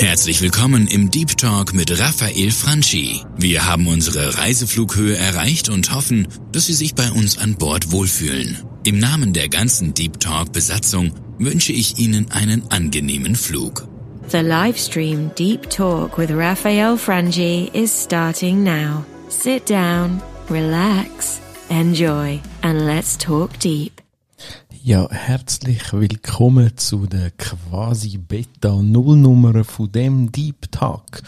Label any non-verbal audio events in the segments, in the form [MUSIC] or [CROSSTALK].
Herzlich willkommen im Deep Talk mit Raphael Franchi. Wir haben unsere Reiseflughöhe erreicht und hoffen, dass Sie sich bei uns an Bord wohlfühlen. Im Namen der ganzen Deep Talk Besatzung wünsche ich Ihnen einen angenehmen Flug. The live stream Deep Talk with Raphael Frangi is starting now. Sit down, relax, enjoy, and let's talk deep. Ja, herzlich willkommen zu der quasi Beta-Nullnummer von dem Deep Talk.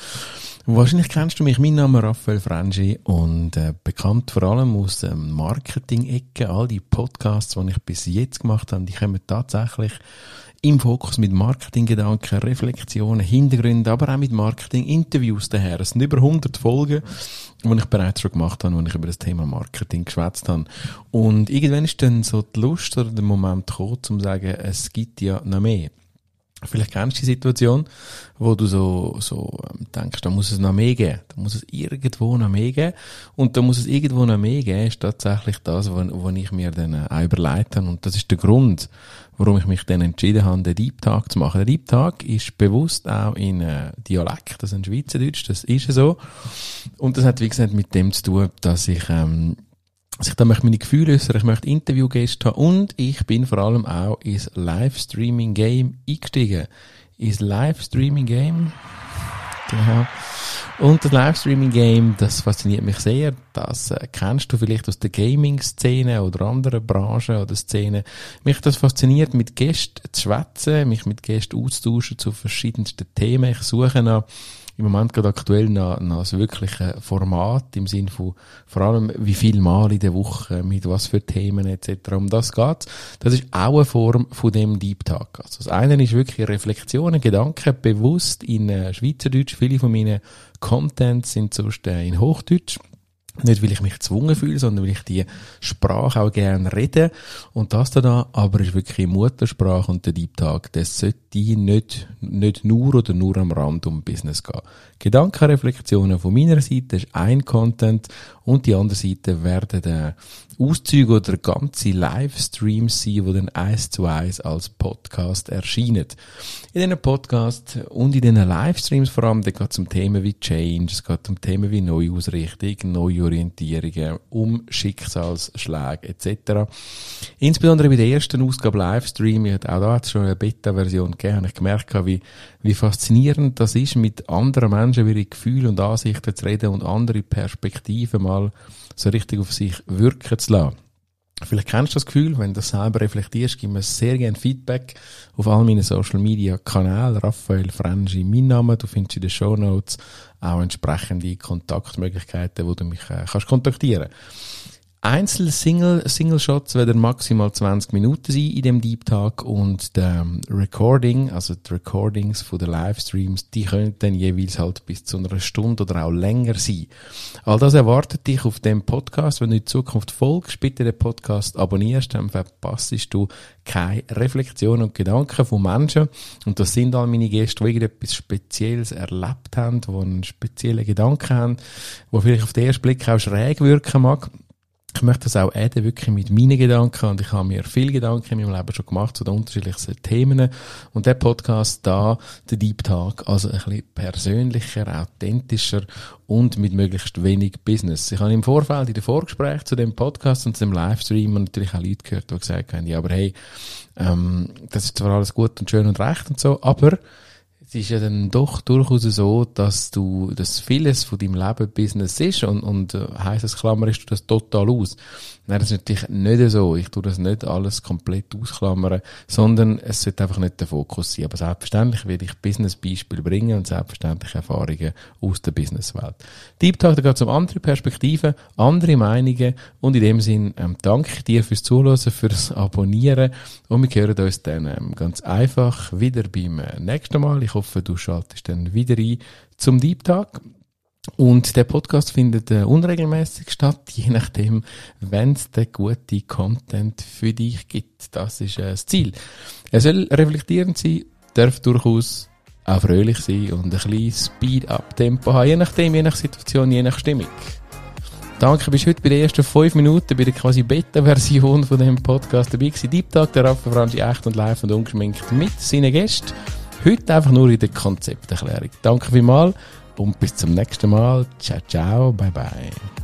Wahrscheinlich kennst du mich, mein Name ist Raphael Frangi und äh, bekannt vor allem aus ähm, Marketing-Ecke. All die Podcasts, die ich bis jetzt gemacht habe, die kommen tatsächlich im Fokus mit Marketinggedanken, Reflexionen, Hintergründen, aber auch mit Marketing-Interviews daher. Es sind über 100 Folgen, die ich bereits schon gemacht habe, wo ich über das Thema Marketing geschwätzt habe. Und irgendwann ist dann so die Lust oder der Moment gekommen, um zu sagen, es gibt ja noch mehr. Vielleicht kennst du die Situation, wo du so, so ähm, denkst, da muss es noch mehr geben. Da muss es irgendwo noch mehr geben. Und da muss es irgendwo noch mehr geben, ist tatsächlich das, was, ich mir dann auch überlegt habe. Und das ist der Grund, warum ich mich dann entschieden habe, den Deep Talk zu machen. Der Deep Talk ist bewusst auch in äh, Dialekt, das ist Schweizerdeutsch, das ist so. Und das hat, wie gesagt, mit dem zu tun, dass ich ähm, also ich da möchte meine Gefühle äußern, ich möchte Interviewgäste haben und ich bin vor allem auch ins Livestreaming-Game eingestiegen. Ins Livestreaming-Game. Genau. Und das Livestreaming-Game, das fasziniert mich sehr. Das äh, kennst du vielleicht aus der Gaming-Szene oder anderen Branchen oder Szenen. Mich das fasziniert, mit Gästen zu schwätzen, mich mit Gästen auszutauschen zu verschiedensten Themen. Ich suche nach im Moment gerade aktuell nach, nach das wirkliche Format im Sinn von vor allem wie viel Mal in der Woche, mit was für Themen etc. Um das geht. Das ist auch eine Form von dem Deep Talk. Also das eine ist wirklich Reflexionen, Gedanken bewusst in äh, Schweizerdeutsch. Viele von meinen Contents sind sonst in Hochdeutsch. Nicht, weil ich mich gezwungen fühle, sondern weil ich die Sprache auch gerne rede. Und das da, aber ist wirklich Muttersprache und der Deep Talk, das sollte nicht, nicht nur oder nur am Rand um Business gehen. Gedankenreflexionen von meiner Seite ist ein Content und die andere Seite werden äh, Auszüge oder ganze Livestreams sein, die dann eins zu eins als Podcast erscheinen. In diesen Podcast und in diesen Livestreams vor allem, da geht es um Themen wie Change, es geht um Themen wie Neuausrichtung, Neuorientierungen, um Schicksalsschläge etc. Insbesondere bei der ersten Ausgabe Livestream, ich hatte auch da schon eine Beta-Version gegeben, habe ich gemerkt, wie, wie faszinierend das ist, mit anderen Menschen ihre Gefühle und Ansichten zu reden und andere Perspektiven mal so richtig auf sich wirken zu lassen. Vielleicht kennst du das Gefühl, wenn du selber reflektierst, gib mir sehr gerne Feedback auf all meinen Social Media Kanälen. Raphael Frangi, mein Name. Du findest in den Show Notes auch entsprechende Kontaktmöglichkeiten, wo du mich äh, kannst kontaktieren Einzel-Single-Single-Shots werden maximal 20 Minuten sein in dem Deep Talk und der Recording, also die Recordings von den Livestreams, die können dann jeweils halt bis zu einer Stunde oder auch länger sein. All das erwartet dich auf dem Podcast. Wenn du in Zukunft folgst, bitte den Podcast abonnierst, dann verpasst du keine Reflexionen und Gedanken von Menschen. Und das sind all meine Gäste, die irgendetwas Spezielles erlebt haben, die einen speziellen Gedanken haben, wo vielleicht auf den ersten Blick auch schräg wirken mag ich möchte das auch adden, wirklich mit meinen Gedanken. Und ich habe mir viel Gedanken in meinem Leben schon gemacht zu den unterschiedlichsten Themen. Und der Podcast da, der Deep Talk, also ein bisschen persönlicher, authentischer und mit möglichst wenig Business. Ich habe im Vorfeld in den Vorgespräch zu dem Podcast und zu dem Livestream natürlich auch Leute gehört, die gesagt haben, ja, aber hey, ähm, das ist zwar alles gut und schön und recht und so, aber es ist ja dann doch durchaus so, dass du, dass vieles von deinem Leben Business ist und, und äh, heisst es klammerst du das total aus. Nein, das ist natürlich nicht so. Ich tue das nicht alles komplett ausklammern, sondern es sollte einfach nicht der Fokus sein. Aber selbstverständlich werde ich Business-Beispiele bringen und selbstverständlich Erfahrungen aus der Businesswelt. Deep Talk, da geht es um andere Perspektiven, andere Meinungen und in dem Sinn ähm, danke ich dir fürs Zuhören, fürs Abonnieren und wir hören uns dann ähm, ganz einfach wieder beim äh, nächsten Mal. Ich hoffe, du schaltest dann wieder ein zum Deep Talk. Und der Podcast findet äh, unregelmäßig statt, [LAUGHS] je nachdem, wenn es den guten Content für dich gibt. Das ist äh, das Ziel. Er soll reflektierend sein, darf durchaus auch fröhlich sein und ein bisschen Speed-up-Tempo haben, je nachdem, je nach Situation, je nach Stimmung. Danke, bist heute bei den ersten fünf Minuten bei der quasi Beta-Version von dem Podcast dabei gewesen. Deep Talk, der Raffa Franchi echt und live und ungeschminkt mit seinen Gästen. Heute einfach nur in der Konzepterklärung. Danke vielmals und bis zum nächsten Mal. Ciao, ciao, bye, bye.